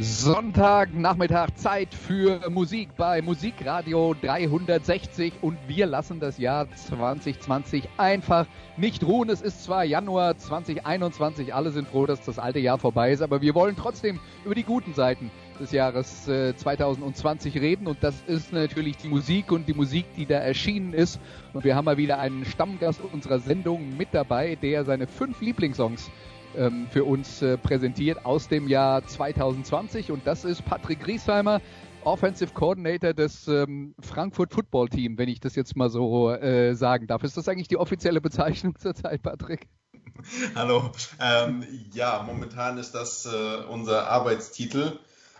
Sonntagnachmittag Zeit für Musik bei Musikradio 360 und wir lassen das Jahr 2020 einfach nicht ruhen. Es ist zwar Januar 2021, alle sind froh, dass das alte Jahr vorbei ist, aber wir wollen trotzdem über die guten Seiten des Jahres äh, 2020 reden. Und das ist natürlich die Musik und die Musik, die da erschienen ist. Und wir haben mal wieder einen Stammgast unserer Sendung mit dabei, der seine fünf Lieblingssongs ähm, für uns äh, präsentiert aus dem Jahr 2020 und das ist Patrick Griesheimer, Offensive Coordinator des ähm, Frankfurt Football Team, wenn ich das jetzt mal so äh, sagen darf. Ist das eigentlich die offizielle Bezeichnung zurzeit, Patrick? Hallo. Ähm, ja, momentan ist das äh, unser Arbeitstitel.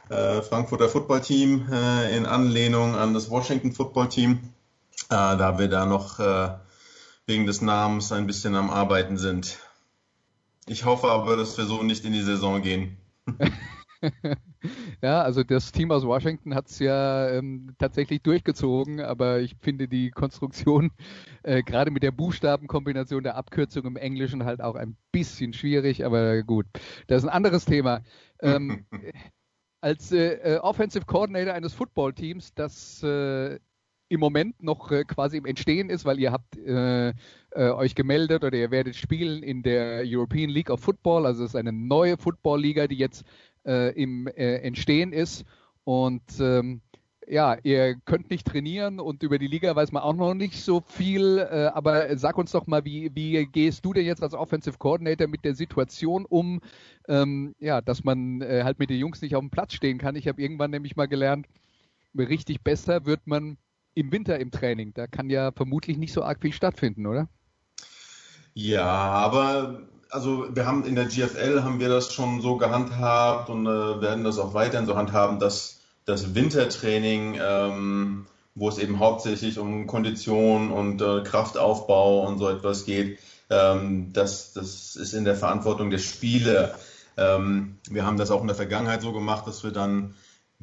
Äh, Frankfurter Football Team äh, in Anlehnung an das Washington Football Team, äh, da wir da noch wegen des Namens ein bisschen am Arbeiten sind. Ich hoffe aber, dass wir so nicht in die Saison gehen. ja, also das Team aus Washington hat es ja ähm, tatsächlich durchgezogen, aber ich finde die Konstruktion äh, gerade mit der Buchstabenkombination der Abkürzung im Englischen halt auch ein bisschen schwierig, aber gut, das ist ein anderes Thema. Ähm, als äh, äh, Offensive Coordinator eines Footballteams, das äh, im Moment noch äh, quasi im Entstehen ist, weil ihr habt äh, äh, euch gemeldet oder ihr werdet spielen in der European League of Football. Also es ist eine neue Football-Liga, die jetzt äh, im äh, Entstehen ist. Und ähm, ja, ihr könnt nicht trainieren und über die Liga weiß man auch noch nicht so viel. Äh, aber sag uns doch mal, wie, wie gehst du denn jetzt als Offensive Coordinator mit der Situation um, ähm, ja, dass man halt mit den Jungs nicht auf dem Platz stehen kann? Ich habe irgendwann nämlich mal gelernt, richtig besser wird man im Winter im Training. Da kann ja vermutlich nicht so arg viel stattfinden, oder? Ja, aber also wir haben in der GFL haben wir das schon so gehandhabt und äh, werden das auch weiterhin so handhaben, dass das Wintertraining, ähm, wo es eben hauptsächlich um Kondition und äh, Kraftaufbau und so etwas geht, ähm, das, das ist in der Verantwortung der Spiele. Ähm, wir haben das auch in der Vergangenheit so gemacht, dass wir dann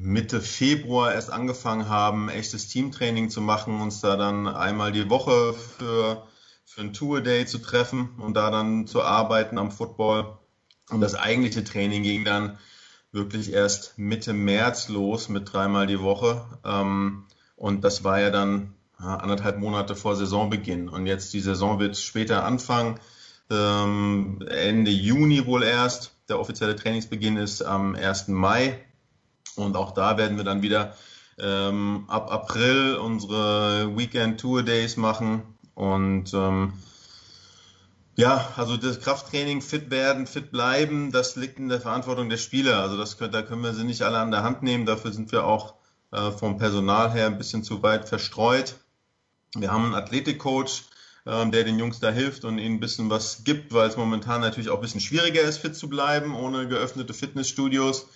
Mitte Februar erst angefangen haben, echtes Teamtraining zu machen, uns da dann einmal die Woche für, für ein Tour-Day zu treffen und da dann zu arbeiten am Football. Und das eigentliche Training ging dann wirklich erst Mitte März los mit dreimal die Woche. Ähm, und das war ja dann anderthalb Monate vor Saisonbeginn. Und jetzt die Saison wird später anfangen, ähm, Ende Juni wohl erst. Der offizielle Trainingsbeginn ist am 1. Mai. Und auch da werden wir dann wieder ähm, ab April unsere Weekend Tour Days machen. Und ähm, ja, also das Krafttraining, fit werden, fit bleiben, das liegt in der Verantwortung der Spieler. Also das, da können wir sie nicht alle an der Hand nehmen. Dafür sind wir auch äh, vom Personal her ein bisschen zu weit verstreut. Wir haben einen Athletikcoach, äh, der den Jungs da hilft und ihnen ein bisschen was gibt, weil es momentan natürlich auch ein bisschen schwieriger ist, fit zu bleiben, ohne geöffnete Fitnessstudios.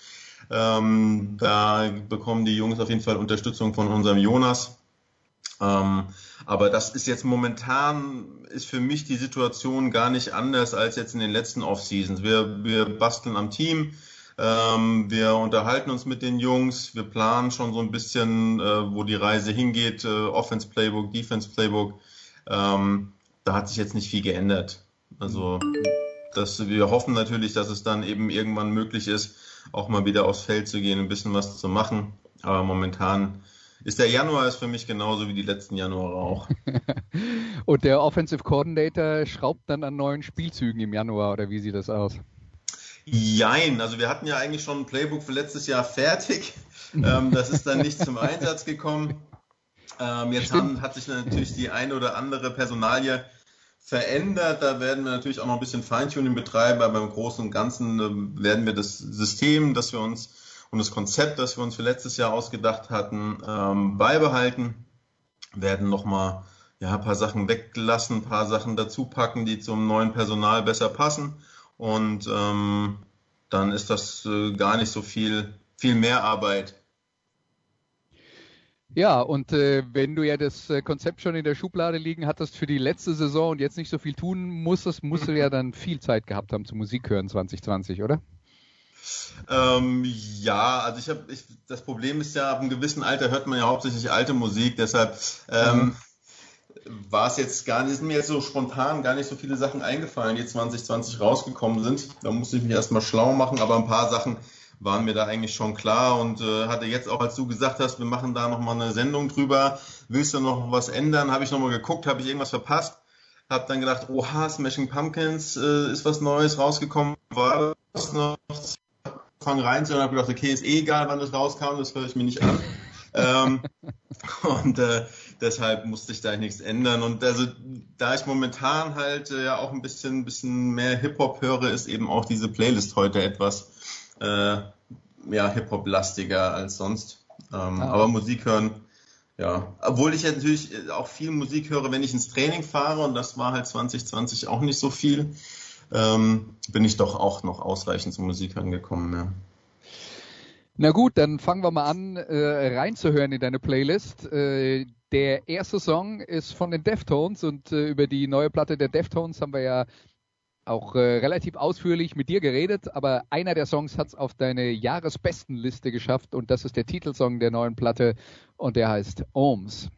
Ähm, da bekommen die Jungs auf jeden Fall Unterstützung von unserem Jonas. Ähm, aber das ist jetzt momentan, ist für mich die Situation gar nicht anders als jetzt in den letzten Off-Seasons. Wir, wir basteln am Team, ähm, wir unterhalten uns mit den Jungs, wir planen schon so ein bisschen, äh, wo die Reise hingeht, äh, Offense Playbook, Defense Playbook. Ähm, da hat sich jetzt nicht viel geändert. Also das, wir hoffen natürlich, dass es dann eben irgendwann möglich ist, auch mal wieder aufs Feld zu gehen, ein bisschen was zu machen. Aber momentan ist der Januar ist für mich genauso wie die letzten Januare auch. Und der Offensive Coordinator schraubt dann an neuen Spielzügen im Januar oder wie sieht das aus? Jein, also wir hatten ja eigentlich schon ein Playbook für letztes Jahr fertig. ähm, das ist dann nicht zum Einsatz gekommen. Ähm, jetzt haben, hat sich natürlich die eine oder andere Personalie verändert. Da werden wir natürlich auch noch ein bisschen Feintuning betreiben, aber im Großen und Ganzen äh, werden wir das System, das wir uns und das Konzept, das wir uns für letztes Jahr ausgedacht hatten, ähm, beibehalten. Werden nochmal ja, ein paar Sachen weglassen, ein paar Sachen dazu packen, die zum neuen Personal besser passen. Und ähm, dann ist das äh, gar nicht so viel, viel mehr Arbeit Ja, und äh, wenn du ja das äh, Konzept schon in der Schublade liegen hattest für die letzte Saison und jetzt nicht so viel tun musstest, musst du ja dann viel Zeit gehabt haben zum Musik hören 2020, oder? Ähm, ja, also ich habe, ich, das Problem ist ja, ab einem gewissen Alter hört man ja hauptsächlich alte Musik, deshalb ähm, mhm. war es jetzt gar nicht, ist mir jetzt so spontan gar nicht so viele Sachen eingefallen, die 2020 rausgekommen sind. Da musste ich mich erstmal schlau machen, aber ein paar Sachen waren mir da eigentlich schon klar und äh, hatte jetzt auch, als du gesagt hast, wir machen da nochmal eine Sendung drüber, willst du noch was ändern? Habe ich nochmal geguckt, habe ich irgendwas verpasst? Habe dann gedacht, oha, Smashing Pumpkins äh, ist was Neues rausgekommen, war das noch? Fang rein zu und habe gedacht, okay, ist eh egal, wann das rauskam, das höre ich mir nicht an. ähm, und äh, deshalb musste ich da nichts ändern. Und also, da ich momentan halt äh, ja auch ein bisschen, bisschen mehr Hip-Hop höre, ist eben auch diese Playlist heute etwas äh, ja, Hip-Hop-lastiger als sonst. Ähm, ah. Aber Musik hören, ja. Obwohl ich ja natürlich äh, auch viel Musik höre, wenn ich ins Training fahre und das war halt 2020 auch nicht so viel, ähm, bin ich doch auch noch ausreichend zum Musik angekommen. Ja. Na gut, dann fangen wir mal an, äh, reinzuhören in deine Playlist. Äh, der erste Song ist von den Deftones und äh, über die neue Platte der Deftones haben wir ja auch äh, relativ ausführlich mit dir geredet, aber einer der Songs hat es auf deine Jahresbestenliste geschafft und das ist der Titelsong der neuen Platte und der heißt Ohms.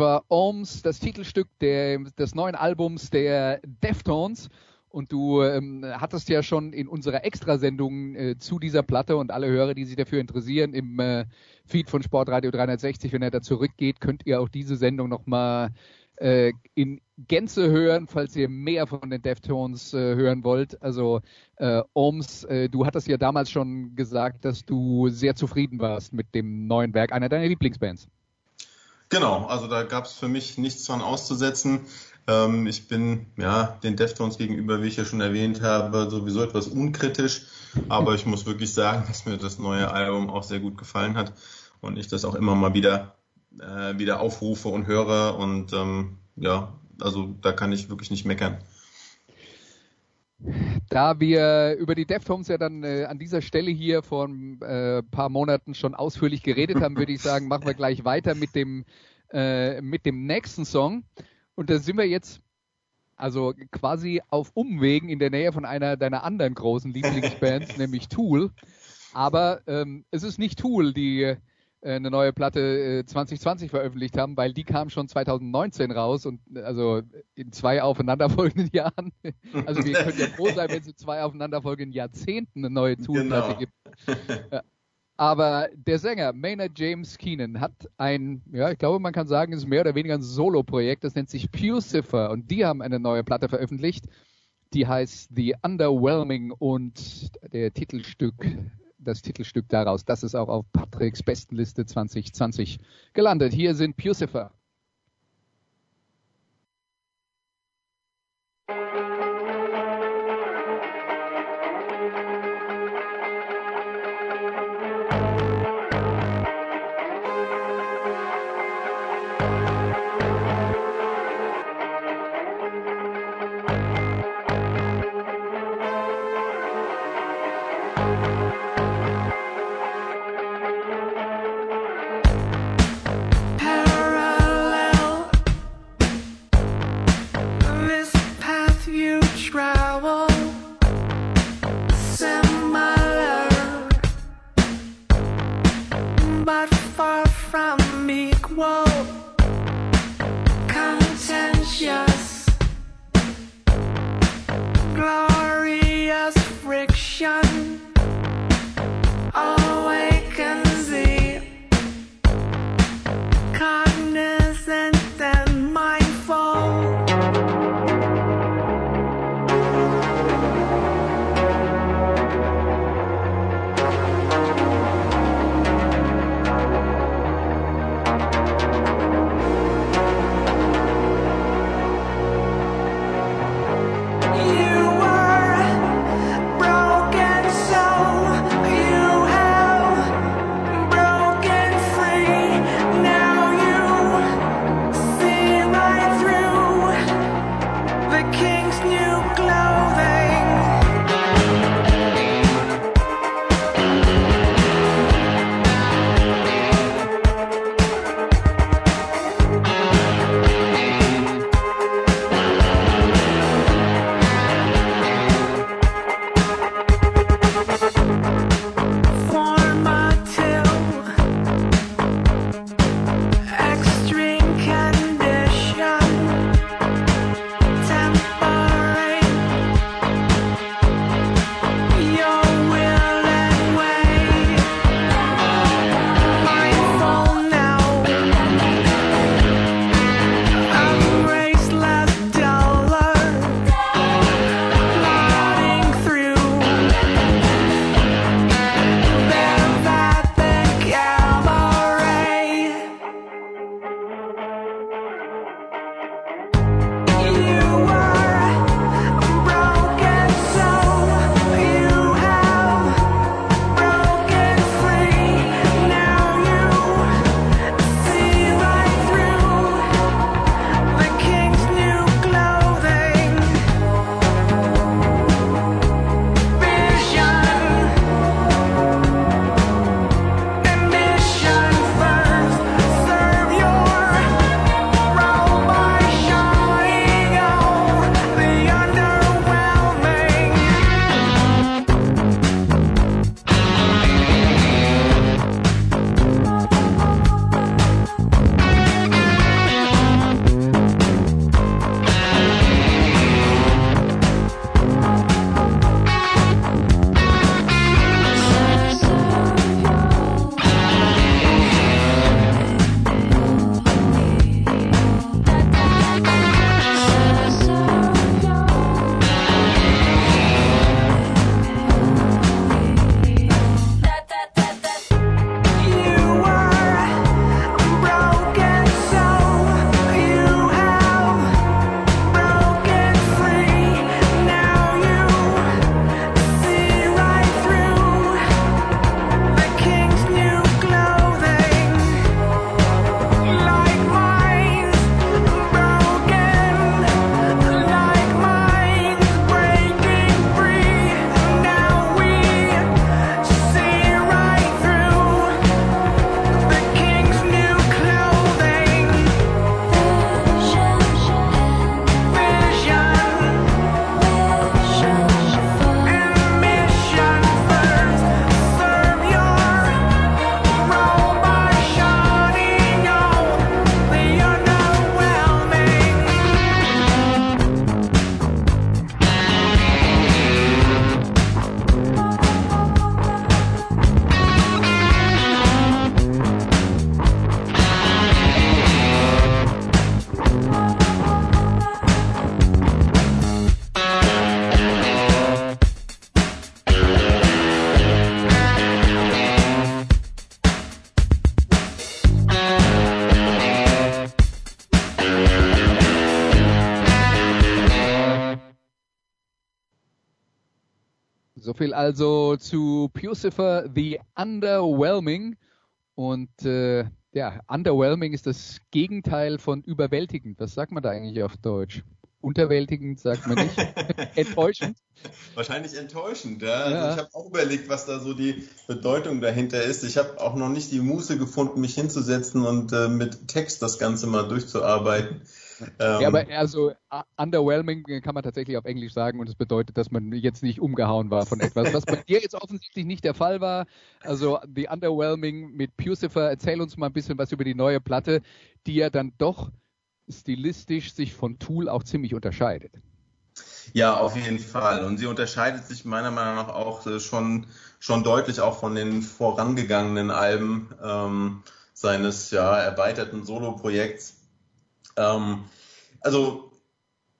War Ohms, das Titelstück der, des neuen Albums der Deftones. Und du ähm, hattest ja schon in unserer Extrasendung äh, zu dieser Platte und alle Hörer, die sich dafür interessieren, im äh, Feed von Sportradio 360, wenn er da zurückgeht, könnt ihr auch diese Sendung nochmal äh, in Gänze hören, falls ihr mehr von den Deftones äh, hören wollt. Also äh, Ohms, äh, du hattest ja damals schon gesagt, dass du sehr zufrieden warst mit dem neuen Werk, einer deiner Lieblingsbands. Genau, also da gab es für mich nichts dran auszusetzen. Ähm, ich bin ja den Deftones gegenüber, wie ich ja schon erwähnt habe, sowieso etwas unkritisch, aber ich muss wirklich sagen, dass mir das neue Album auch sehr gut gefallen hat und ich das auch immer mal wieder äh, wieder aufrufe und höre und ähm, ja, also da kann ich wirklich nicht meckern. Da wir über die Deftones ja dann äh, an dieser Stelle hier vor ein äh, paar Monaten schon ausführlich geredet haben, würde ich sagen, machen wir gleich weiter mit dem, äh, mit dem nächsten Song. Und da sind wir jetzt also quasi auf Umwegen in der Nähe von einer deiner anderen großen Lieblingsbands, nämlich Tool. Aber ähm, es ist nicht Tool, die eine neue Platte 2020 äh, veröffentlicht haben, weil die kam schon 2019 raus und äh, also in zwei aufeinanderfolgenden Jahren. Also wir können ja froh sein, wenn es in zwei aufeinanderfolgenden Jahrzehnten eine neue Tool-Platte genau. gibt. Aber der Sänger Maynard James Keenan hat ein, ja, ich glaube, man kann sagen, es ist mehr oder weniger ein Solo-Projekt, das nennt sich Pucifer und die haben eine neue Platte veröffentlicht, die heißt The Underwhelming und der Titelstück das Titelstück daraus. Das ist auch auf Patricks Bestenliste 2020 gelandet. Hier sind Pucifer. you travel similar, but far from equal contention. Also zu Pucifer The Underwhelming. Und äh, ja, underwhelming ist das Gegenteil von überwältigend. Was sagt man da eigentlich auf Deutsch? Unterwältigend sagt man nicht. enttäuschend. Wahrscheinlich enttäuschend, ja. Also ja. ich habe auch überlegt, was da so die Bedeutung dahinter ist. Ich habe auch noch nicht die Muße gefunden, mich hinzusetzen und äh, mit Text das Ganze mal durchzuarbeiten. Ähm, ja, aber also underwhelming kann man tatsächlich auf Englisch sagen und es bedeutet, dass man jetzt nicht umgehauen war von etwas, was bei dir jetzt offensichtlich nicht der Fall war. Also The Underwhelming mit Pucifer, erzähl uns mal ein bisschen was über die neue Platte, die ja dann doch stilistisch sich von Tool auch ziemlich unterscheidet. Ja, auf jeden Fall. Und sie unterscheidet sich meiner Meinung nach auch äh, schon, schon deutlich auch von den vorangegangenen Alben ähm, seines ja, erweiterten Solo-Projekts. Ähm, also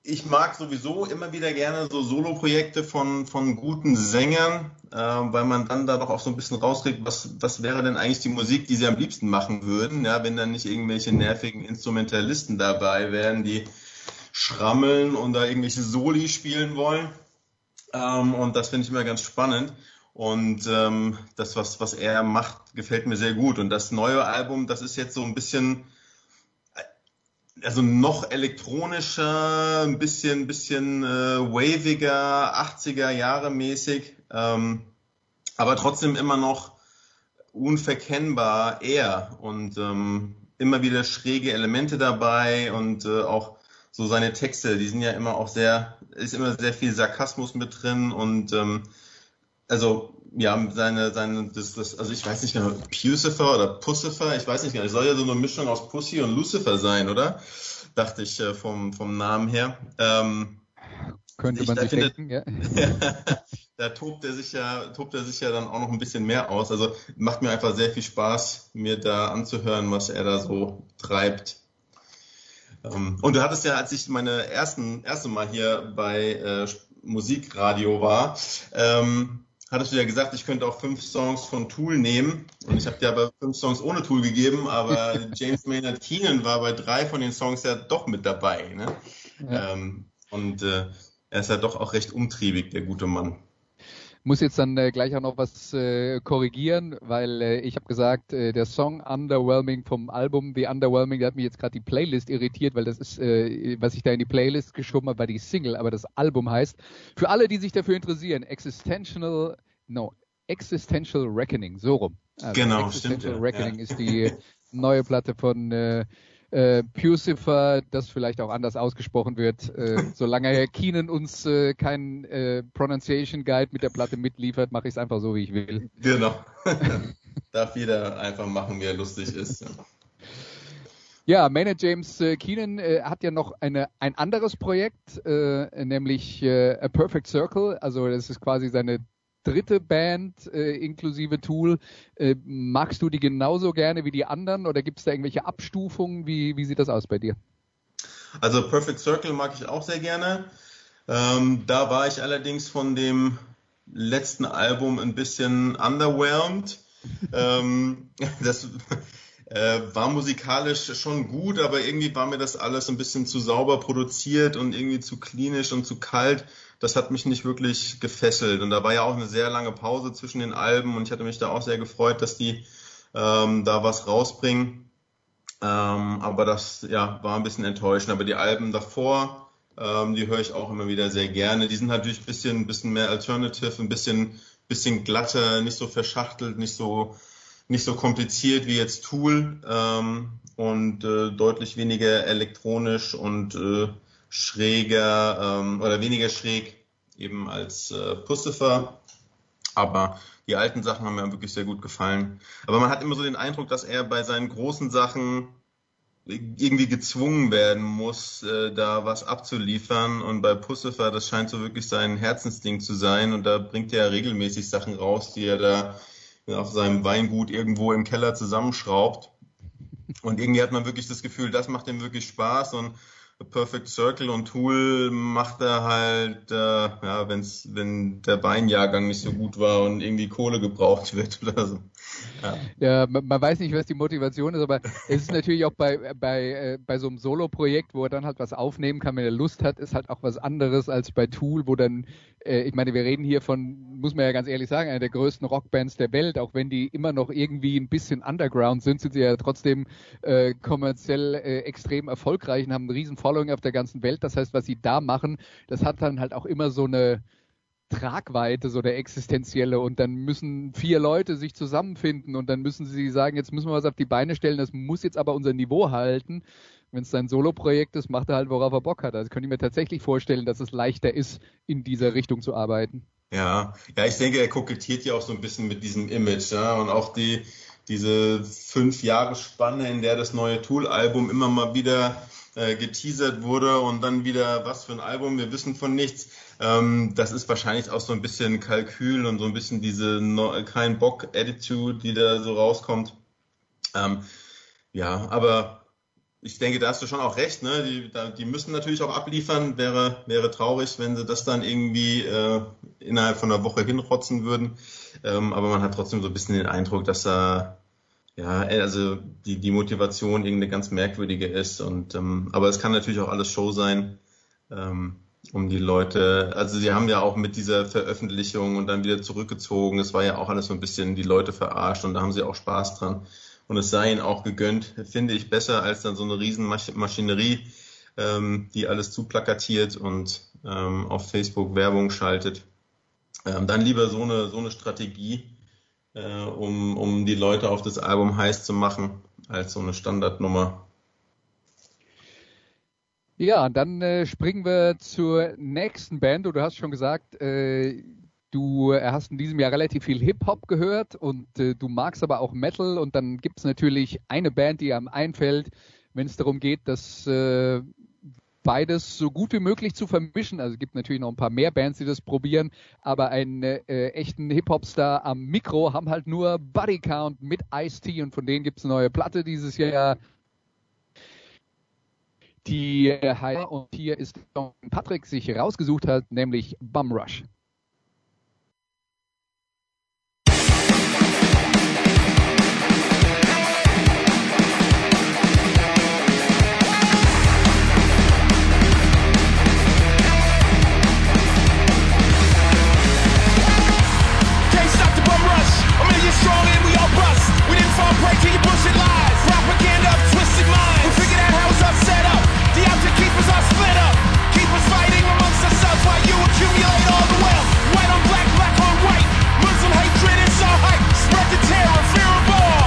ich mag sowieso immer wieder gerne so Solo-Projekte von, von guten Sängern, äh, weil man dann da doch auch so ein bisschen rauskriegt, was, was wäre denn eigentlich die Musik, die sie am liebsten machen würden, ja, wenn dann nicht irgendwelche nervigen Instrumentalisten dabei wären, die schrammeln und da irgendwelche Soli spielen wollen. Ähm, und das finde ich immer ganz spannend. Und ähm, das, was, was er macht, gefällt mir sehr gut. Und das neue Album, das ist jetzt so ein bisschen also noch elektronischer, ein bisschen, bisschen äh, waviger, 80er Jahre mäßig, ähm, aber trotzdem immer noch unverkennbar er und ähm, immer wieder schräge Elemente dabei und äh, auch so seine Texte, die sind ja immer auch sehr, ist immer sehr viel Sarkasmus mit drin und ähm, also ja, seine, seine, das, das, also ich weiß nicht genau, Pucifer oder Pucifer, ich weiß nicht genau, es soll ja so eine Mischung aus Pussy und Lucifer sein, oder? Dachte ich äh, vom, vom Namen her. Ähm, Könnte man sich finde, denken, ja. da tobt er sich ja, tobt er sich ja dann auch noch ein bisschen mehr aus. Also macht mir einfach sehr viel Spaß, mir da anzuhören, was er da so treibt. Ähm, und du hattest ja, als ich meine ersten, erste Mal hier bei äh, Musikradio war, ähm, hattest du ja gesagt, ich könnte auch fünf Songs von Tool nehmen. Und ich habe dir aber fünf Songs ohne Tool gegeben, aber James Maynard Keenan war bei drei von den Songs ja doch mit dabei. Ne? Ja. Ähm, und äh, er ist ja doch auch recht umtriebig, der gute Mann muss jetzt dann äh, gleich auch noch was äh, korrigieren, weil äh, ich habe gesagt, äh, der Song Underwhelming vom Album The Underwhelming, der hat mich jetzt gerade die Playlist irritiert, weil das ist, äh, was ich da in die Playlist geschoben habe, war die Single, aber das Album heißt, für alle, die sich dafür interessieren, Existential, no, Existential Reckoning, so rum. Also genau, Existential stimmt. Reckoning ja. ist die neue Platte von äh, äh, Pucifer, das vielleicht auch anders ausgesprochen wird. Äh, solange Herr Keenan uns äh, keinen äh, Pronunciation Guide mit der Platte mitliefert, mache ich es einfach so, wie ich will. Genau. Darf jeder einfach machen, wie er lustig ist. Ja. Maynard James äh, Keenan äh, hat ja noch eine, ein anderes Projekt, äh, nämlich äh, A Perfect Circle. Also das ist quasi seine dritte Band äh, inklusive Tool. Äh, magst du die genauso gerne wie die anderen oder gibt es da irgendwelche Abstufungen? Wie, wie sieht das aus bei dir? Also Perfect Circle mag ich auch sehr gerne. Ähm, da war ich allerdings von dem letzten Album ein bisschen underwhelmed. ähm, das äh, war musikalisch schon gut, aber irgendwie war mir das alles ein bisschen zu sauber produziert und irgendwie zu klinisch und zu kalt das hat mich nicht wirklich gefesselt. Und da war ja auch eine sehr lange Pause zwischen den Alben und ich hatte mich da auch sehr gefreut, dass die ähm, da was rausbringen. Ähm, aber das ja, war ein bisschen enttäuschend. Aber die Alben davor, ähm, die höre ich auch immer wieder sehr gerne. Die sind natürlich ein bisschen, bisschen mehr Alternative, ein bisschen, bisschen glatter, nicht so verschachtelt, nicht so, nicht so kompliziert wie jetzt Tool ähm, und äh, deutlich weniger elektronisch und äh, schräger ähm, oder weniger schräg eben als äh, Pustifer. Aber die alten Sachen haben mir wirklich sehr gut gefallen. Aber man hat immer so den Eindruck, dass er bei seinen großen Sachen irgendwie gezwungen werden muss, äh, da was abzuliefern. Und bei Pussifer, das scheint so wirklich sein Herzensding zu sein. Und da bringt er regelmäßig Sachen raus, die er da auf seinem Weingut irgendwo im Keller zusammenschraubt. Und irgendwie hat man wirklich das Gefühl, das macht ihm wirklich Spaß. Und Perfect Circle und Tool macht er halt, äh, ja, wenn's, wenn der Beinjahrgang nicht so gut war und irgendwie Kohle gebraucht wird oder so. Ja, ja man, weiß nicht, was die Motivation ist, aber es ist natürlich auch bei, bei, äh, bei so einem Solo-Projekt, wo er dann halt was aufnehmen kann, wenn er Lust hat, ist halt auch was anderes als bei Tool, wo dann, äh, ich meine, wir reden hier von, muss man ja ganz ehrlich sagen, einer der größten Rockbands der Welt, auch wenn die immer noch irgendwie ein bisschen underground sind, sind sie ja trotzdem äh, kommerziell äh, extrem erfolgreich und haben einen riesen Following auf der ganzen Welt. Das heißt, was sie da machen, das hat dann halt auch immer so eine Tragweite, so der existenzielle. Und dann müssen vier Leute sich zusammenfinden und dann müssen sie sagen, jetzt müssen wir was auf die Beine stellen, das muss jetzt aber unser Niveau halten. Wenn es sein Solo-Projekt ist, macht er halt, worauf er Bock hat. Also könnte ich mir tatsächlich vorstellen, dass es leichter ist, in dieser Richtung zu arbeiten. Ja, ja, ich denke, er kokettiert ja auch so ein bisschen mit diesem Image, ja, und auch die, diese fünf Jahre Spanne, in der das neue Tool-Album immer mal wieder äh, geteasert wurde und dann wieder, was für ein Album, wir wissen von nichts. Ähm, das ist wahrscheinlich auch so ein bisschen Kalkül und so ein bisschen diese no, kein Bock-Attitude, die da so rauskommt. Ähm, ja, aber ich denke, da hast du schon auch recht, ne? Die, da, die müssen natürlich auch abliefern. Wäre, wäre traurig, wenn sie das dann irgendwie äh, innerhalb von einer Woche hinrotzen würden. Ähm, aber man hat trotzdem so ein bisschen den Eindruck, dass da ja, also die, die Motivation irgendeine ganz merkwürdige ist. Und ähm, aber es kann natürlich auch alles Show sein, ähm, um die Leute. Also sie haben ja auch mit dieser Veröffentlichung und dann wieder zurückgezogen. Es war ja auch alles so ein bisschen die Leute verarscht und da haben sie auch Spaß dran und es sei ihnen auch gegönnt, finde ich besser als dann so eine Riesenmaschinerie, ähm, die alles zuplakatiert und ähm, auf Facebook Werbung schaltet. Ähm, dann lieber so eine, so eine Strategie, äh, um, um die Leute auf das Album heiß zu machen, als so eine Standardnummer. Ja, dann äh, springen wir zur nächsten Band. Du hast schon gesagt, äh, Du hast in diesem Jahr relativ viel Hip-Hop gehört und äh, du magst aber auch Metal und dann gibt es natürlich eine Band, die einem einfällt, wenn es darum geht, das äh, beides so gut wie möglich zu vermischen. Also es gibt natürlich noch ein paar mehr Bands, die das probieren, aber einen äh, echten Hip-Hop-Star am Mikro haben halt nur Buddy Count mit Ice-T und von denen gibt es eine neue Platte dieses Jahr. Die heißt, und hier ist Patrick sich rausgesucht hat, nämlich Bum Rush. stand up, twisted minds. We figured out how it's set up. The object keeps split up. Us fighting amongst ourselves while you accumulate all the wealth. White on black, black on white. Muslim hatred is all hype. Spread the terror, fear of all.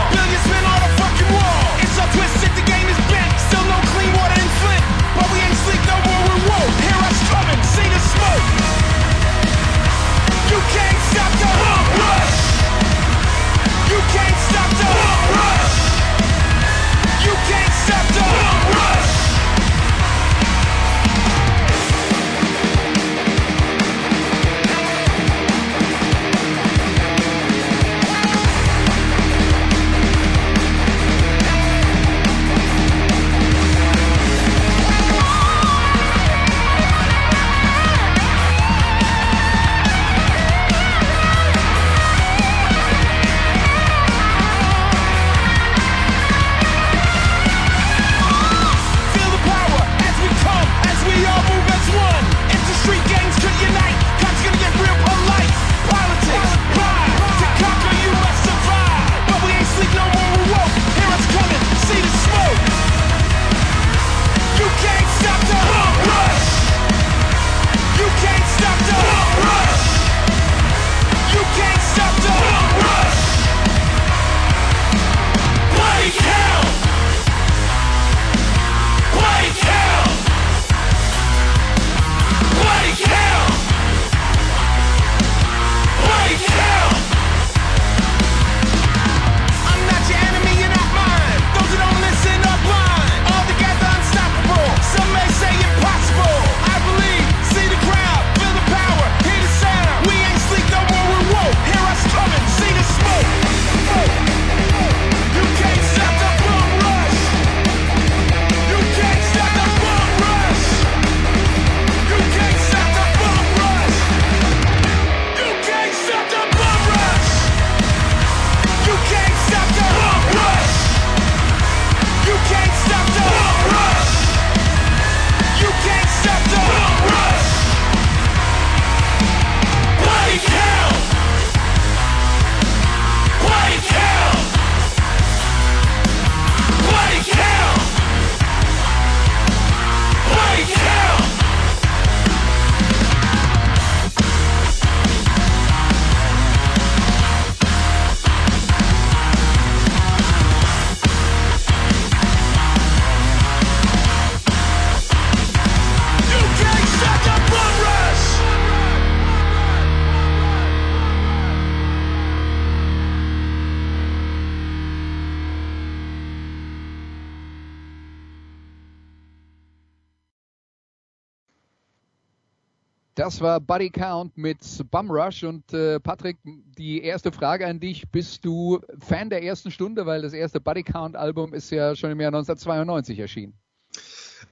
Das war Buddy Count mit Bum Rush und äh, Patrick, die erste Frage an dich. Bist du Fan der ersten Stunde? Weil das erste Buddy Count Album ist ja schon im Jahr 1992 erschienen.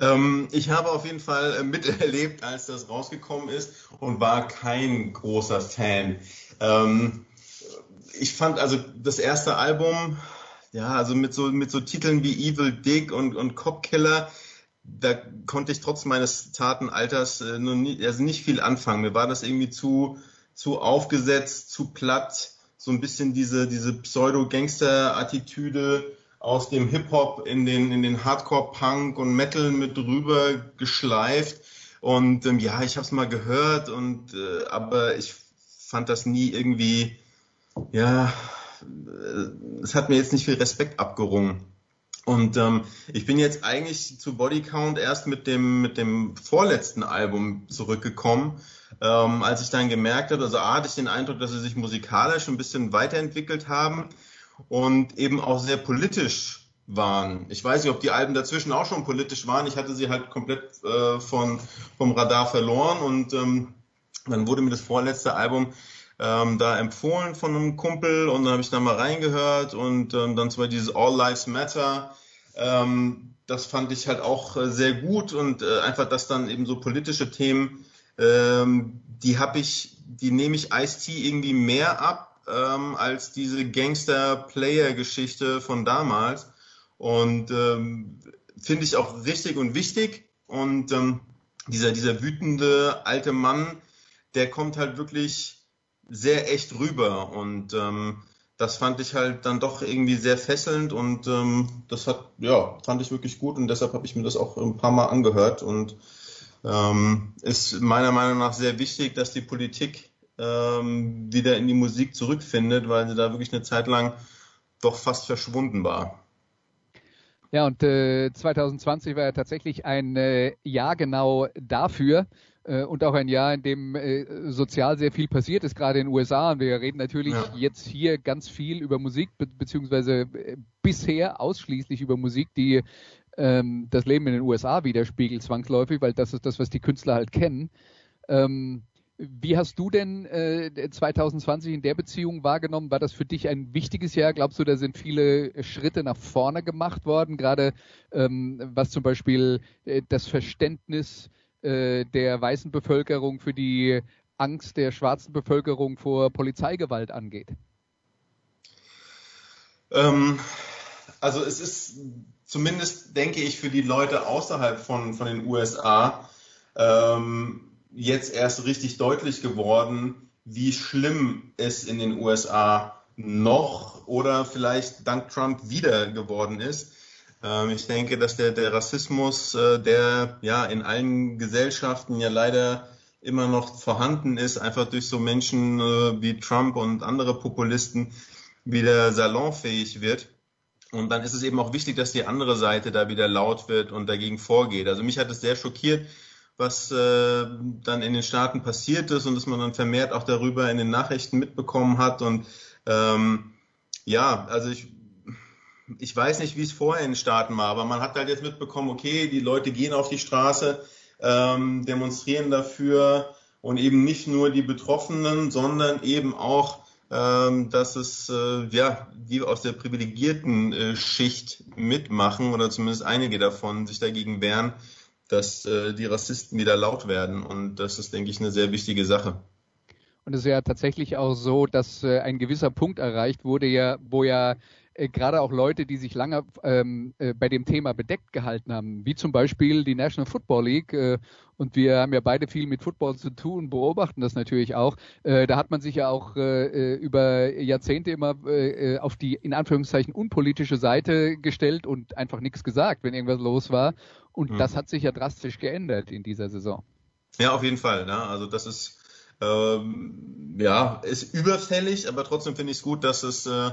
Ähm, ich habe auf jeden Fall äh, miterlebt, als das rausgekommen ist und war kein großer Fan. Ähm, ich fand also das erste Album, ja, also mit so, mit so Titeln wie Evil Dick und, und Cop Killer, da konnte ich trotz meines zarten Alters äh, nie, also nicht viel anfangen. Mir war das irgendwie zu, zu aufgesetzt, zu platt, so ein bisschen diese, diese Pseudo-Gangster-Attitüde aus dem Hip-Hop in den, in den Hardcore-Punk und Metal mit drüber geschleift. Und ähm, ja, ich habe es mal gehört, und äh, aber ich fand das nie irgendwie, ja, äh, es hat mir jetzt nicht viel Respekt abgerungen. Und ähm, ich bin jetzt eigentlich zu Body Count erst mit dem, mit dem vorletzten Album zurückgekommen, ähm, als ich dann gemerkt habe, also A, hatte ich den Eindruck, dass sie sich musikalisch ein bisschen weiterentwickelt haben und eben auch sehr politisch waren. Ich weiß nicht, ob die Alben dazwischen auch schon politisch waren. Ich hatte sie halt komplett äh, von, vom Radar verloren und ähm, dann wurde mir das vorletzte Album ähm, da empfohlen von einem Kumpel und dann habe ich da mal reingehört und ähm, dann zwar dieses All Lives Matter. Ähm, das fand ich halt auch äh, sehr gut und äh, einfach, dass dann eben so politische Themen, ähm, die habe ich, die nehme ich Ice-T irgendwie mehr ab ähm, als diese Gangster-Player-Geschichte von damals und ähm, finde ich auch richtig und wichtig und dieser, dieser wütende alte Mann, der kommt halt wirklich sehr echt rüber und ähm, das fand ich halt dann doch irgendwie sehr fesselnd und ähm, das hat, ja, fand ich wirklich gut und deshalb habe ich mir das auch ein paar Mal angehört und ähm, ist meiner Meinung nach sehr wichtig, dass die Politik ähm, wieder in die Musik zurückfindet, weil sie da wirklich eine Zeit lang doch fast verschwunden war. Ja, und äh, 2020 war ja tatsächlich ein äh, Jahr genau dafür und auch ein Jahr, in dem äh, sozial sehr viel passiert ist, gerade in den USA. Und wir reden natürlich ja. jetzt hier ganz viel über Musik, be beziehungsweise äh, bisher ausschließlich über Musik, die ähm, das Leben in den USA widerspiegelt, zwangsläufig, weil das ist das, was die Künstler halt kennen. Ähm, wie hast du denn äh, 2020 in der Beziehung wahrgenommen? War das für dich ein wichtiges Jahr? Glaubst du, da sind viele Schritte nach vorne gemacht worden, gerade ähm, was zum Beispiel äh, das Verständnis äh, der weißen Bevölkerung für die Angst der schwarzen Bevölkerung vor Polizeigewalt angeht? Ähm, also es ist zumindest, denke ich, für die Leute außerhalb von, von den USA ähm, jetzt erst richtig deutlich geworden, wie schlimm es in den USA noch oder vielleicht dank Trump wieder geworden ist. Ähm, ich denke, dass der, der Rassismus, äh, der ja in allen Gesellschaften ja leider immer noch vorhanden ist, einfach durch so Menschen äh, wie Trump und andere Populisten wieder salonfähig wird. Und dann ist es eben auch wichtig, dass die andere Seite da wieder laut wird und dagegen vorgeht. Also mich hat es sehr schockiert, was äh, dann in den Staaten passiert ist und dass man dann vermehrt auch darüber in den Nachrichten mitbekommen hat. Und ähm, ja, also ich ich weiß nicht, wie es vorher in den Staaten war, aber man hat halt jetzt mitbekommen, okay, die Leute gehen auf die Straße, ähm, demonstrieren dafür und eben nicht nur die Betroffenen, sondern eben auch, ähm, dass es äh, ja die aus der privilegierten äh, Schicht mitmachen oder zumindest einige davon sich dagegen wehren, dass äh, die Rassisten wieder laut werden und das ist, denke ich, eine sehr wichtige Sache. Und es ist ja tatsächlich auch so, dass äh, ein gewisser Punkt erreicht wurde, ja, wo ja äh, gerade auch Leute, die sich lange ähm, äh, bei dem Thema bedeckt gehalten haben, wie zum Beispiel die National Football League. Äh, und wir haben ja beide viel mit Football zu tun, beobachten das natürlich auch. Äh, da hat man sich ja auch äh, über Jahrzehnte immer auf die in Anführungszeichen unpolitische Seite gestellt und einfach nichts gesagt, wenn irgendwas los war. Und mhm. das hat sich ja drastisch geändert in dieser Saison. Ja, auf jeden Fall. Ne? Also das ist ähm, ja ist überfällig, aber trotzdem finde ich es gut, dass es äh,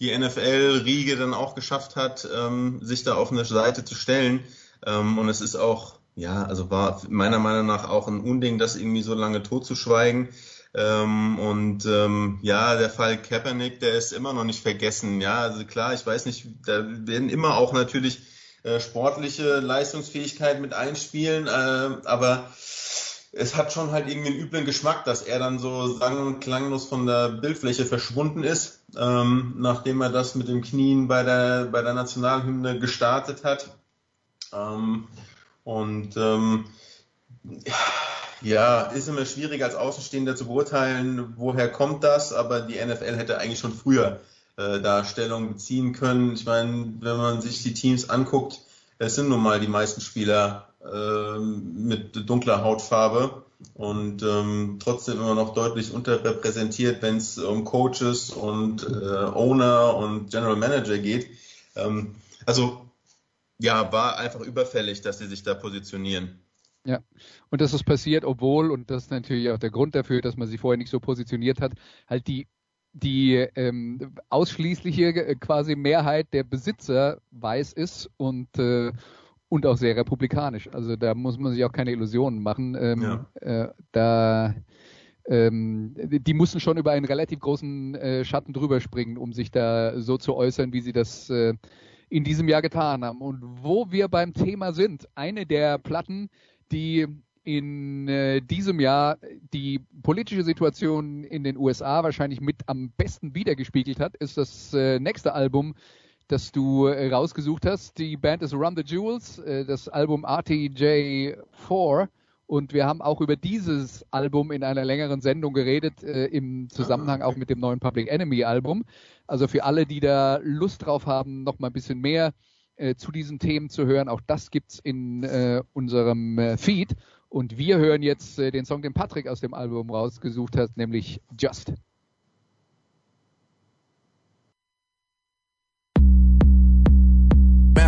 die NFL-Riege dann auch geschafft hat, ähm, sich da auf eine Seite zu stellen. Ähm, und es ist auch, ja, also war meiner Meinung nach auch ein Unding, das irgendwie so lange totzuschweigen. Ähm, und ähm, ja, der Fall Kaepernick, der ist immer noch nicht vergessen. Ja, also klar, ich weiß nicht, da werden immer auch natürlich äh, sportliche Leistungsfähigkeit mit einspielen, äh, aber es hat schon halt irgendwie einen üblen Geschmack, dass er dann so sang- und klanglos von der Bildfläche verschwunden ist, ähm, nachdem er das mit dem Knien bei der, bei der Nationalhymne gestartet hat. Ähm, und ähm, ja, ist immer schwierig als Außenstehender zu beurteilen, woher kommt das, aber die NFL hätte eigentlich schon früher äh, da Stellung beziehen können. Ich meine, wenn man sich die Teams anguckt, es sind nun mal die meisten Spieler mit dunkler Hautfarbe und ähm, trotzdem immer noch deutlich unterrepräsentiert, wenn es um Coaches und äh, Owner und General Manager geht. Ähm, also ja, war einfach überfällig, dass sie sich da positionieren. Ja, und das ist passiert, obwohl, und das ist natürlich auch der Grund dafür, dass man sich vorher nicht so positioniert hat, halt die die ähm, ausschließliche äh, quasi Mehrheit der Besitzer weiß ist und äh, und auch sehr republikanisch. Also da muss man sich auch keine Illusionen machen. Ähm, ja. äh, da ähm, die mussten schon über einen relativ großen äh, Schatten drüber springen, um sich da so zu äußern, wie sie das äh, in diesem Jahr getan haben. Und wo wir beim Thema sind, eine der Platten, die in äh, diesem Jahr die politische Situation in den USA wahrscheinlich mit am besten wiedergespiegelt hat, ist das äh, nächste Album, das du äh, rausgesucht hast. Die Band ist Run the Jewels, äh, das Album RTJ4. Und wir haben auch über dieses Album in einer längeren Sendung geredet, äh, im Zusammenhang auch mit dem neuen Public Enemy Album. Also für alle, die da Lust drauf haben, noch mal ein bisschen mehr äh, zu diesen Themen zu hören, auch das gibt's in äh, unserem äh, Feed. Und wir hören jetzt den Song, den Patrick aus dem Album rausgesucht hat, nämlich Just.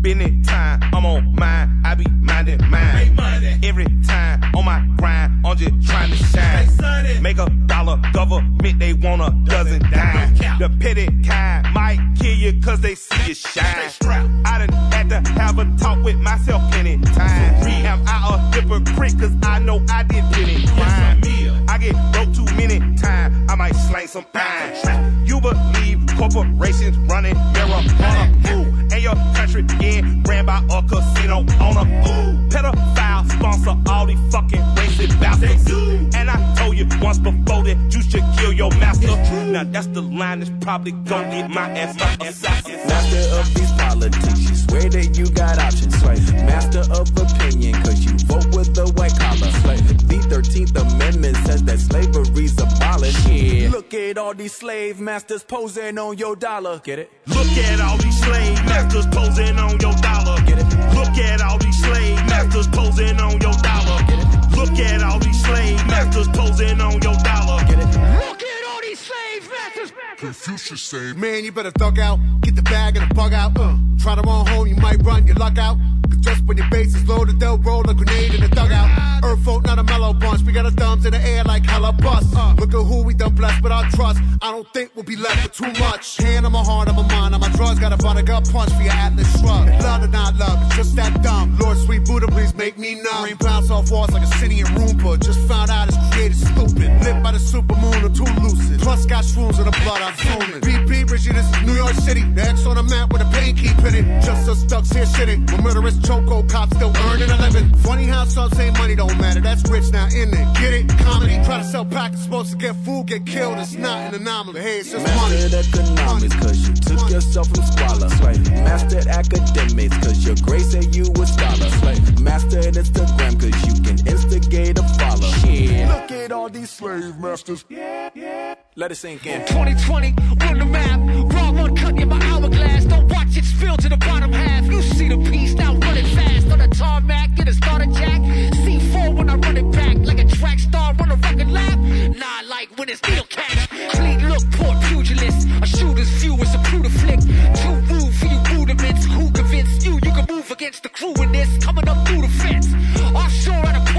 business time. I'm on mine, I be minding mine. Every time on my grind, I'm just trying to shine. Make a dollar, government, they want a dozen dime. The petty kind might kill you cause they see you shine. I done had to have a talk with myself plenty times. Am I a hypocrite cause I know I did plenty crime. I get broke too many times, I might slang some fine. You believe corporations running marijuana, ooh, and your country again, ran by a casino owner. Ooh, pedophile sponsor all these fucking racist bastards. And I told you once before that you should kill your master. Now that's the line that's probably gonna get my ass Master of these politics, you swear that you got options. Right? Master of opinion, cause you vote Amendment says that slavery's abolished. Yeah. Look at all these slave masters posing on your dollar. Get it? Look at all these slave masters posing on your dollar. Get it? Look at all these slave masters posing on your dollar. Get it? Look at all these slave masters posing on your dollar. Get it? Look at all these slave masters. Confucius say, man, you better thug out. Get the bag and the bug out. Uh, try to run home, you might run your luck out. Just when your base is loaded, they'll roll a grenade in the dugout. Earth folk, not a mellow bunch. We got our thumbs in the air like hella bust. Uh, look at who we done blessed with our trust. I don't think we'll be left with too much. Hand on my heart, on my mind, on my drugs. Got a butter gut punch for your atlas shrug. Love or not love, it's just that dumb. Lord, sweet Buddha, please make me numb. Rain bounce off walls like a city in Roomba. Just found out it's created stupid. Lit by the super supermoon or too lucid. Plus got shrooms in the blood, I'm fuming. BP, Richie, this is New York City. The X on the map with a pain keep in it. Just us ducks here shitting. When murderous choco cops still earning a living. Funny how some say money don't matter. That's rich now, in it? Get it? Comedy. Try to sell packets, supposed to get food, get killed. It's not an anomaly. Hey, it's just Mastered money. economics, cause you took money. yourself from squalor. Slave. Mastered academics, cause your grace said you a scholar. Slave. Mastered Instagram, cause you can instigate a follow. Yeah. Look at all these slave masters. Yeah, yeah. Let it sink in. 2020, run the map. Raw one cut in my hourglass. Don't watch it spill to the bottom half. You see the piece now running fast on the tarmac. Get a starter jack. C4 when I run it back. Like a track star on a record lap. Nah, like when it's steel catch. Clean look, port pugilist. A shooter's view is a brutal flick. Too rude for you rudiments. Who convinced you you can move against the crew in this? Coming up through the fence. Offshore at a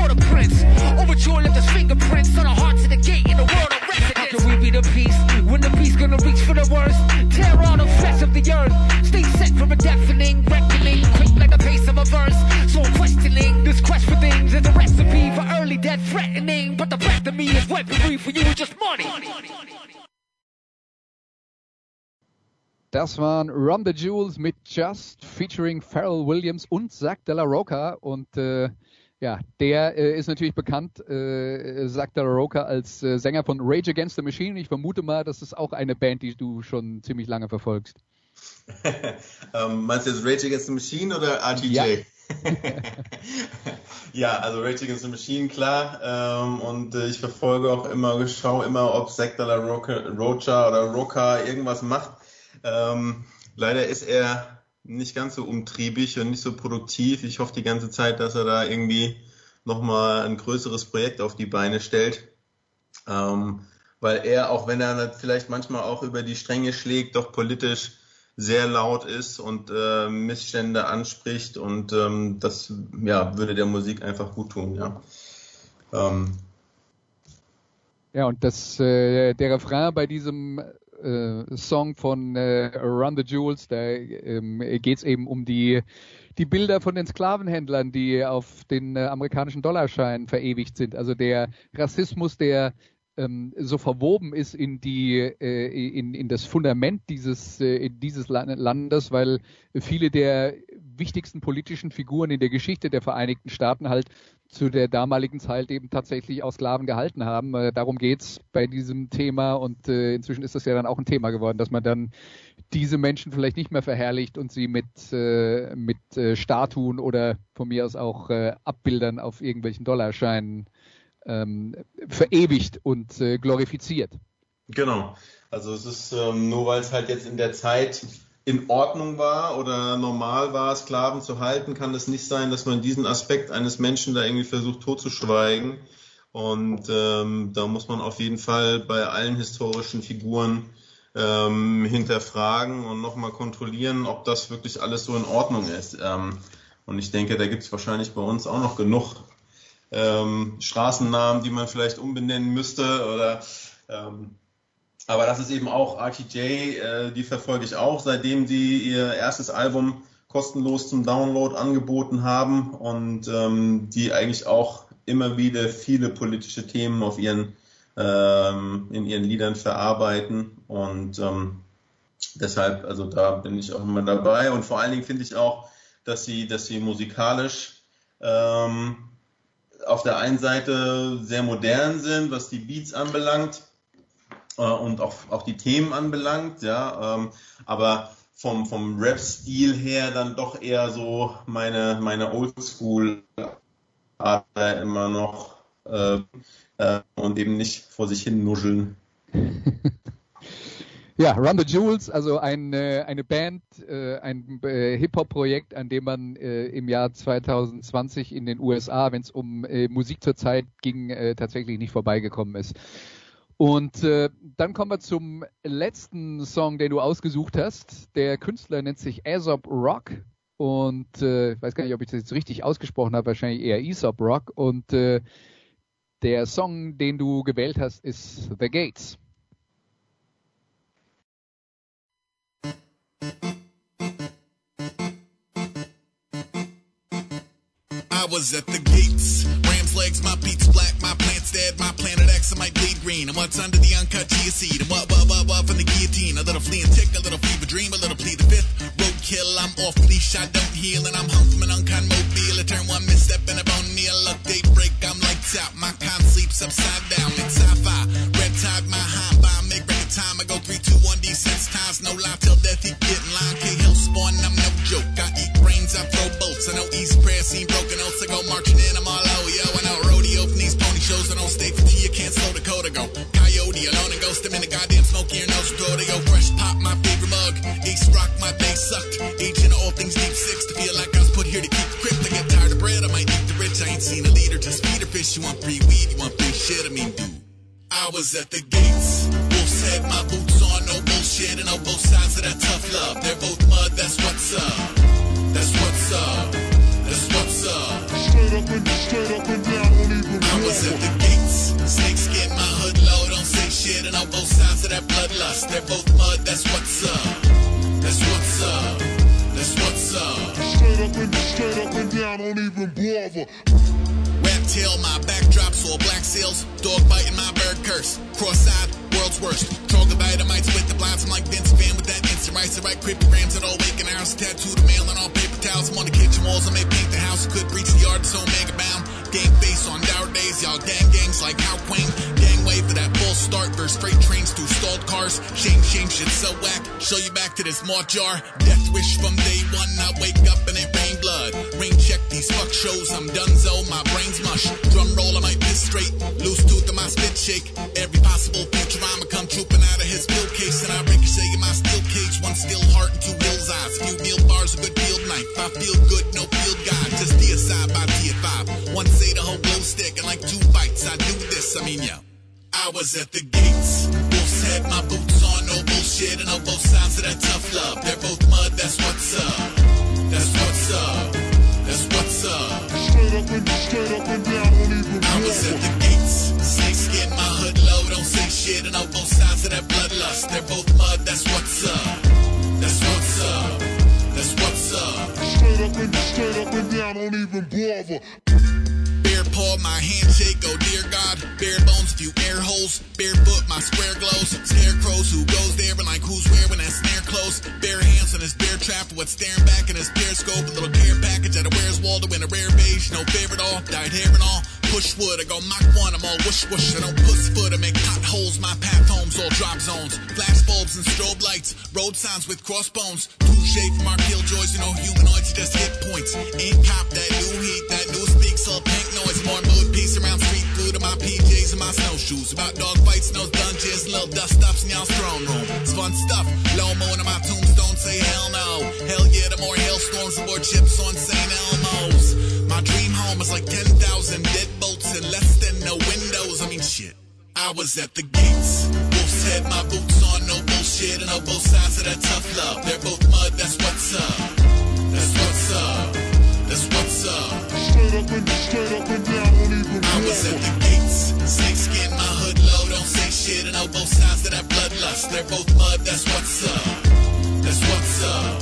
threatening, but the fact of me is weaponry for you is just money. Das waren Run the Jewels mit Just featuring Pharrell Williams und Zach De La Roca und äh, ja, der äh, ist natürlich bekannt, äh, sagt der Roca, als äh, Sänger von Rage Against the Machine. Ich vermute mal, das ist auch eine Band, die du schon ziemlich lange verfolgst. ähm, meinst du jetzt Rage Against the Machine oder RTJ? Ja. ja, also Rage Against the Machine, klar. Ähm, und äh, ich verfolge auch immer, schaue immer, ob la Roca, Rocha oder Roca irgendwas macht. Ähm, leider ist er nicht ganz so umtriebig und nicht so produktiv. Ich hoffe die ganze Zeit, dass er da irgendwie nochmal ein größeres Projekt auf die Beine stellt. Ähm, weil er, auch wenn er vielleicht manchmal auch über die Stränge schlägt, doch politisch sehr laut ist und äh, Missstände anspricht und ähm, das ja, würde der Musik einfach gut tun, ja. Ähm. Ja, und das, äh, der Refrain bei diesem äh, Song von äh, Run the Jewels, da ähm, geht es eben um die, die Bilder von den Sklavenhändlern, die auf den äh, amerikanischen Dollarscheinen verewigt sind. Also der Rassismus, der ähm, so verwoben ist in die äh, in, in das Fundament dieses äh, dieses Landes, weil viele der wichtigsten politischen Figuren in der Geschichte der Vereinigten Staaten halt zu der damaligen Zeit eben tatsächlich auch Sklaven gehalten haben. Äh, darum geht's bei diesem Thema und äh, inzwischen ist das ja dann auch ein Thema geworden, dass man dann diese Menschen vielleicht nicht mehr verherrlicht und sie mit, äh, mit äh, Statuen oder von mir aus auch äh, Abbildern auf irgendwelchen Dollarscheinen ähm, verewigt und äh, glorifiziert. Genau. Also es ist ähm, nur weil es halt jetzt in der Zeit in Ordnung war oder normal war, Sklaven zu halten, kann es nicht sein, dass man diesen Aspekt eines Menschen da irgendwie versucht totzuschweigen. Und ähm, da muss man auf jeden Fall bei allen historischen Figuren ähm, hinterfragen und nochmal kontrollieren, ob das wirklich alles so in Ordnung ist. Ähm, und ich denke, da gibt es wahrscheinlich bei uns auch noch genug ähm, Straßennamen, die man vielleicht umbenennen müsste oder ähm, aber das ist eben auch RTJ, äh, die verfolge ich auch, seitdem sie ihr erstes Album kostenlos zum Download angeboten haben und ähm, die eigentlich auch immer wieder viele politische Themen auf ihren ähm, in ihren Liedern verarbeiten und ähm, deshalb, also da bin ich auch immer dabei und vor allen Dingen finde ich auch, dass sie, dass sie musikalisch ähm, auf der einen Seite sehr modern sind, was die Beats anbelangt äh, und auch, auch die Themen anbelangt, ja, ähm, aber vom, vom Rap-Stil her dann doch eher so meine, meine Oldschool-Art immer noch äh, äh, und eben nicht vor sich hin nuscheln. Ja, Run the Jewels, also ein, äh, eine Band, äh, ein äh, Hip-Hop-Projekt, an dem man äh, im Jahr 2020 in den USA, wenn es um äh, Musik zur Zeit ging, äh, tatsächlich nicht vorbeigekommen ist. Und dann kommen wir zum letzten Song, den du ausgesucht hast. Der Künstler nennt sich Aesop Rock und ich weiß gar nicht, ob ich das jetzt richtig ausgesprochen habe, wahrscheinlich eher Aesop Rock. Und der Song, den du gewählt hast, ist The Gates. Was at the gates. Ram's legs, my beats black, my plants dead, my planet X, and my bleed green. And what's under the uncut chia seed? And what, what, what, what from the guillotine? A little flea and tick, a little fever dream, a little plead the fifth. Roadkill, I'm off leash, I don't heal, and I'm hung from an unkind mobile. I turn one misstep and a bone meal. Look, daybreak, I'm lights out. My con sleeps upside down. It's sci-fi. Red tide, my high by make record time. I go 3, 2, 1, D, six times. No lie was at the gates. Wolf's head, my boots on, no bullshit, and on both sides of that tough love. They're both mud, that's what's up. That's what's up. That's what's up. Straight up and straight up and down, don't even I was at the gates. Snake skin, my hood low, don't say shit, and on both sides of that bloodlust. They're both mud, that's what's up. That's what's up. That's what's up. Straight up and straight up and down, don't even bother. Tail, my backdrops all black seals. Dog biting my bird curse. Cross-eyed, world's worst. Troglodyte with the blinds. I'm like Vince Van with that instant rice. I write cryptograms at all waking hours. Tattoo the mail on all paper towels. I'm on the kitchen walls. I may paint the house. Could reach the yard, so mega bound. Game face on dour days. Y'all gang gangs like how Queen. Gang wave for that full start. Verse freight trains through stalled cars. Shame, shame, shit so whack. Show you back to this moth jar. Death wish from day one. I wake up My mush. Drum roll, I might miss straight. Loose tooth in my spit shake. Every possible future I'ma come trooping out of his pill case. And I ricochet in my steel cage. One still heart and two hills eyes. Few deal bars, a good field knife. I feel good, no field guy. Just DSI by D5. One say the whole glow stick and like two bites. I do this, I mean, yo. I was at the gates. Wolf's head, my boots on, no bullshit, and on both sides of that tough love. Down, don't even bother. Bare paw, my handshake, oh dear God. Bare bones, few air holes. Barefoot, my square glows. Scarecrows, who goes there and like who's where when that snare close. Bare hands on his bear trap, what's staring back in his periscope. A little care package at a Where's Waldo in a rare beige. No favorite all, dyed hair and all. Push wood, I go Mach 1, I'm all whoosh whoosh. I don't puss foot, I make potholes. My path homes, all drop zones. Flash bulbs and strobe lights. Road signs with crossbones. Touche from our killjoys, you know humanoids, just hit points. Ain't cop that new heat, that new speaks all pink noise. More mood peace around street food in my PJs and my snowshoes. About dog fights those dungeons, little dust ups in y'all's throne room. It's fun stuff. Low mo in my tombstone, say hell no. Hell yeah, the more hailstorms, the more chips on St. Elmo's. My dream home is like 10,000 and less than no windows. I mean, shit. I was at the gates. Wolf's head, my boots on, no bullshit, and on both sides of that tough love. They're both mud, that's what's up. That's what's up. That's what's up. Straight up and straight up and down, don't even I was at the gates. Snake skin, my hood low, don't say shit, and on both sides of that bloodlust. They're both mud, that's what's up. That's what's up.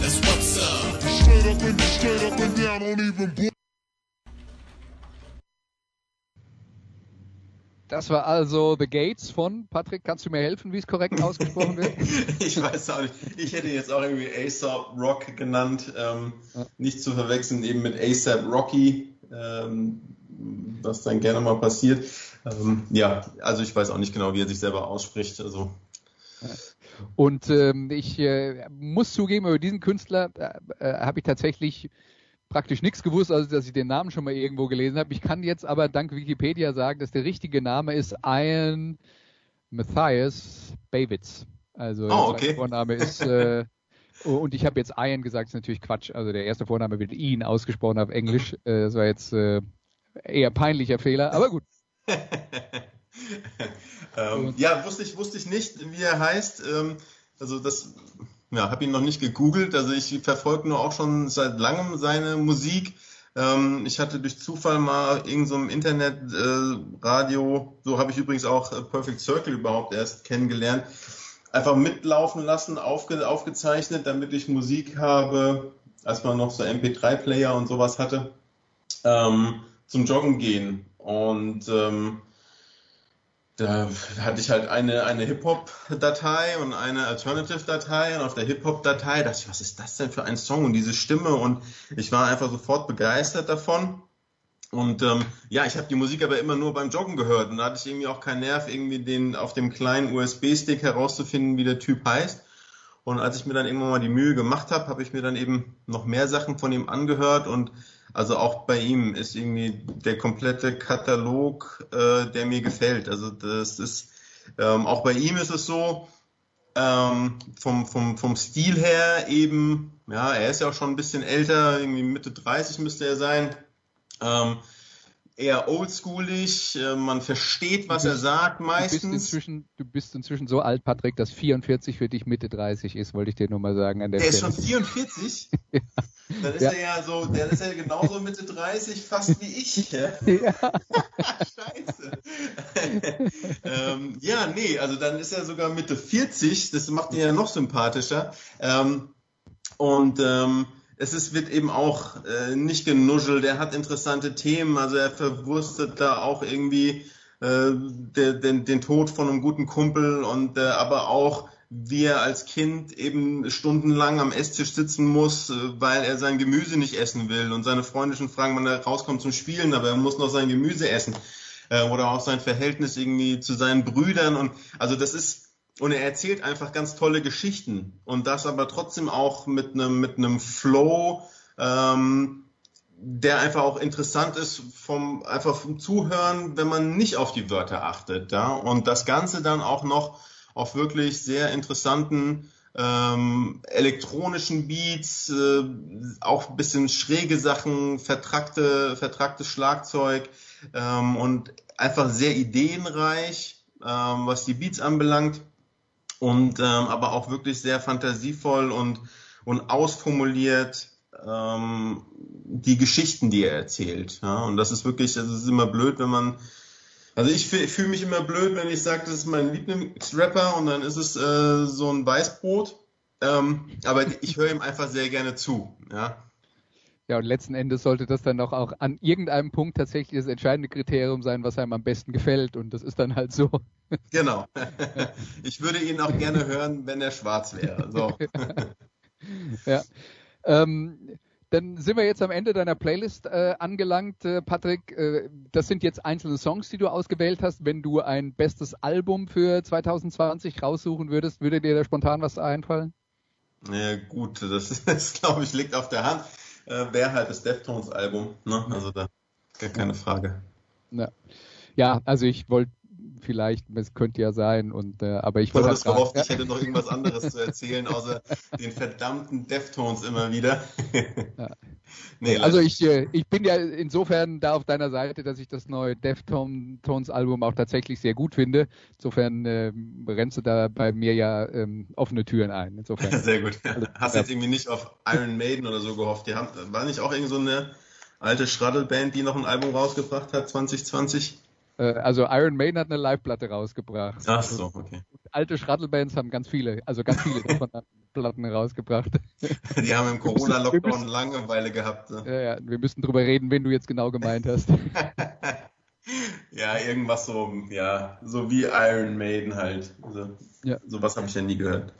That's what's up. Straight up and straight up and down, don't even Das war also The Gates von Patrick. Kannst du mir helfen, wie es korrekt ausgesprochen wird? ich weiß auch nicht. Ich hätte jetzt auch irgendwie ASAP Rock genannt. Ähm, Nicht zu verwechseln eben mit ASAP Rocky, ähm, was dann gerne mal passiert. Ähm, ja, also ich weiß auch nicht genau, wie er sich selber ausspricht. Also Und ähm, ich äh, muss zugeben, über diesen Künstler äh, äh, habe ich tatsächlich praktisch nichts gewusst, also dass ich den Namen schon mal irgendwo gelesen habe. Ich kann jetzt aber dank Wikipedia sagen, dass der richtige Name ist Ian Matthias Bavitz. Also Oh, okay. Vorname ist äh, und ich habe jetzt Ian gesagt, ist natürlich Quatsch. Also der erste Vorname wird Ian ausgesprochen auf Englisch. Äh, das war jetzt äh, eher peinlicher Fehler, aber gut. ähm, ja, wusste ich, wusste ich nicht, wie er heißt. Ähm, also das, ja, habe ihn noch nicht gegoogelt. Also ich verfolge nur auch schon seit langem seine Musik. Ähm, ich hatte durch Zufall mal irgend so im Internet äh, Radio, so habe ich übrigens auch äh, Perfect Circle überhaupt erst kennengelernt, einfach mitlaufen lassen, aufge, aufgezeichnet, damit ich Musik habe, als man noch so MP3-Player und sowas hatte, ähm, zum Joggen gehen. Und ähm, da hatte ich halt eine, eine Hip-Hop-Datei und eine Alternative-Datei und auf der Hip-Hop-Datei dachte ich, was ist das denn für ein Song und diese Stimme und ich war einfach sofort begeistert davon. Und ähm, ja, ich habe die Musik aber immer nur beim Joggen gehört und da hatte ich irgendwie auch keinen Nerv, irgendwie den auf dem kleinen USB-Stick herauszufinden, wie der Typ heißt. Und als ich mir dann irgendwann mal die Mühe gemacht habe, habe ich mir dann eben noch mehr Sachen von ihm angehört und also auch bei ihm ist irgendwie der komplette Katalog, äh, der mir gefällt. Also das ist ähm, auch bei ihm ist es so ähm, vom, vom, vom Stil her eben, ja, er ist ja auch schon ein bisschen älter, irgendwie Mitte 30 müsste er sein. Ähm, eher oldschoolig, äh, man versteht, was Du er bist- sagt Du bist, meistens. inzwischen, du bist inzwischen so alt, Patrick, dass 44 für dich Mitte 30 ist, wollte ich dir nur mal sagen an der Der ist schon 44? Dann ist Ja. er ja so, der ist ja genauso Mitte 30, fast wie ich. Ja? Ja. Scheiße. ähm, ja, nee, also dann ist er sogar Mitte 40, das macht ihn ja noch sympathischer. Ähm, und ähm, es ist, wird eben auch äh, nicht genuschelt. Er hat interessante Themen, also er verwurstet da auch irgendwie äh, der, den, den Tod von einem guten Kumpel und äh, aber auch wie er als Kind eben stundenlang am Esstisch sitzen muss, äh, weil er sein Gemüse nicht essen will. Und seine Freunde schon fragen, wann er rauskommt zum Spielen, aber er muss noch sein Gemüse essen äh, oder auch sein Verhältnis irgendwie zu seinen Brüdern. Und also das ist und er erzählt einfach ganz tolle Geschichten. Und das aber trotzdem auch mit einem mit einem Flow, ähm, der einfach auch interessant ist vom einfach vom Zuhören, wenn man nicht auf die Wörter achtet, ja. Und das Ganze dann auch noch auf wirklich sehr interessanten ähm, elektronischen Beats, äh, auch ein bisschen schräge Sachen, vertrackte, vertracktes Schlagzeug ähm, und einfach sehr ideenreich, ähm, was die Beats anbelangt und ähm, aber auch wirklich sehr fantasievoll und, und ausformuliert ähm, die Geschichten, die er erzählt. Ja? Und das ist wirklich, das ist immer blöd, wenn man also ich fühle mich immer blöd, wenn ich sage, das ist mein Lieblingsrapper und dann ist es äh, so ein Weißbrot. Ähm, aber ich höre ihm einfach sehr gerne zu. Ja. Ja, und letzten Endes sollte das dann doch auch an irgendeinem Punkt tatsächlich das entscheidende Kriterium sein, was einem am besten gefällt. Und das ist dann halt so. Genau. Ich würde ihn auch gerne hören, wenn er schwarz wäre. So. ja. Ähm, dann sind wir jetzt am Ende deiner Playlist äh, angelangt, äh, Patrick. Äh, das sind jetzt einzelne Songs, die du ausgewählt hast. Wenn du ein bestes Album für 2020 raussuchen würdest, würde dir da spontan was einfallen? Ja, gut, das, ist, das glaube ich, liegt auf der Hand. Äh, Wäre halt das Deftones-Album, ne? Also da gar keine Frage. Ja, ja also ich wollte vielleicht, es könnte ja sein. Und, äh, aber ich wollte. Ich halt gehofft, ich hätte noch irgendwas anderes zu erzählen, außer den verdammten Deftones immer wieder. ja. Nee, also ich, äh, ich bin ja insofern da auf deiner Seite, dass ich das neue Deftones Album auch tatsächlich sehr gut finde. Insofern äh, rennst du da bei mir ja ähm, offene Türen ein. Insofern. sehr gut. Also, Hast du jetzt irgendwie nicht auf Iron Maiden oder so gehofft? Die haben, war nicht auch irgend so eine alte Schraddelband, die noch ein Album rausgebracht hat 2020? Äh, also Iron Maiden hat eine Live-Platte rausgebracht. Ach so, okay. Alte Shuttle-Bands haben ganz viele, also ganz viele davon Platten rausgebracht. Die haben im Corona-Lockdown Langeweile gehabt. Ne? Ja, ja, wir müssen drüber reden, wen du jetzt genau gemeint hast. ja, irgendwas so, ja, so wie Iron Maiden halt. Also, ja. Sowas habe ich ja nie gehört.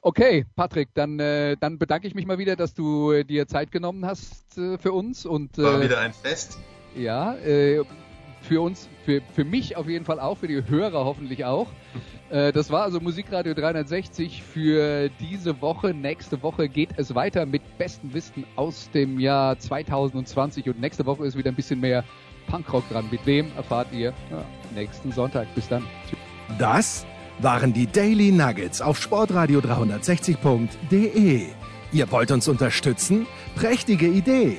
Okay, Patrick, dann, äh, dann bedanke ich mich mal wieder, dass du äh, dir Zeit genommen hast äh, für uns. Und, War wieder ein Fest. Ja, äh, für uns, für, für mich auf jeden Fall auch, für die Hörer hoffentlich auch. Äh, das war also Musikradio 360 für diese Woche. Nächste Woche geht es weiter mit besten Wissen aus dem Jahr 2020 und nächste Woche ist wieder ein bisschen mehr Punkrock dran. Mit wem erfahrt ihr ja, nächsten Sonntag. Bis dann. Tschüss. Das waren die Daily Nuggets auf Sportradio 360.de. Ihr wollt uns unterstützen? Prächtige Idee!